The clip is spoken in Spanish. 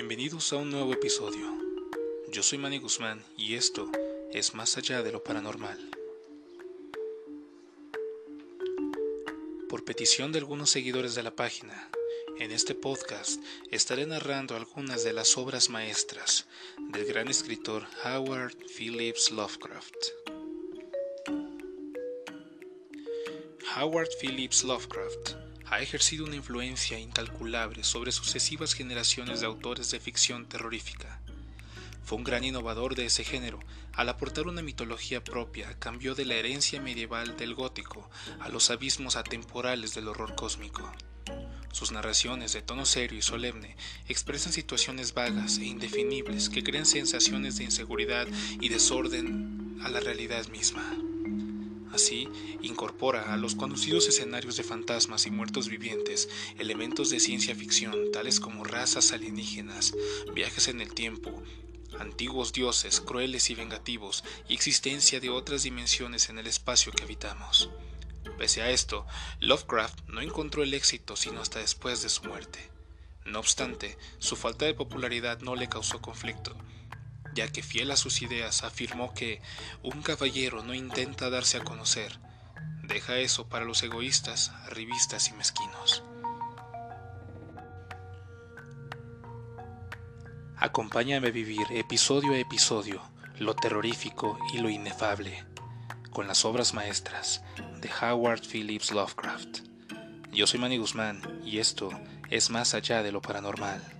Bienvenidos a un nuevo episodio. Yo soy Manny Guzmán y esto es Más allá de lo paranormal. Por petición de algunos seguidores de la página, en este podcast estaré narrando algunas de las obras maestras del gran escritor Howard Phillips Lovecraft. Howard Phillips Lovecraft ha ejercido una influencia incalculable sobre sucesivas generaciones de autores de ficción terrorífica. Fue un gran innovador de ese género, al aportar una mitología propia, cambió de la herencia medieval del gótico a los abismos atemporales del horror cósmico. Sus narraciones de tono serio y solemne expresan situaciones vagas e indefinibles que crean sensaciones de inseguridad y desorden a la realidad misma. Así, incorpora a los conocidos escenarios de fantasmas y muertos vivientes elementos de ciencia ficción tales como razas alienígenas, viajes en el tiempo, antiguos dioses crueles y vengativos y existencia de otras dimensiones en el espacio que habitamos. Pese a esto, Lovecraft no encontró el éxito sino hasta después de su muerte. No obstante, su falta de popularidad no le causó conflicto, ya que fiel a sus ideas afirmó que un caballero no intenta darse a conocer, deja eso para los egoístas, arribistas y mezquinos. Acompáñame a vivir episodio a episodio lo terrorífico y lo inefable con las obras maestras de Howard Phillips Lovecraft. Yo soy Manny Guzmán y esto es más allá de lo paranormal.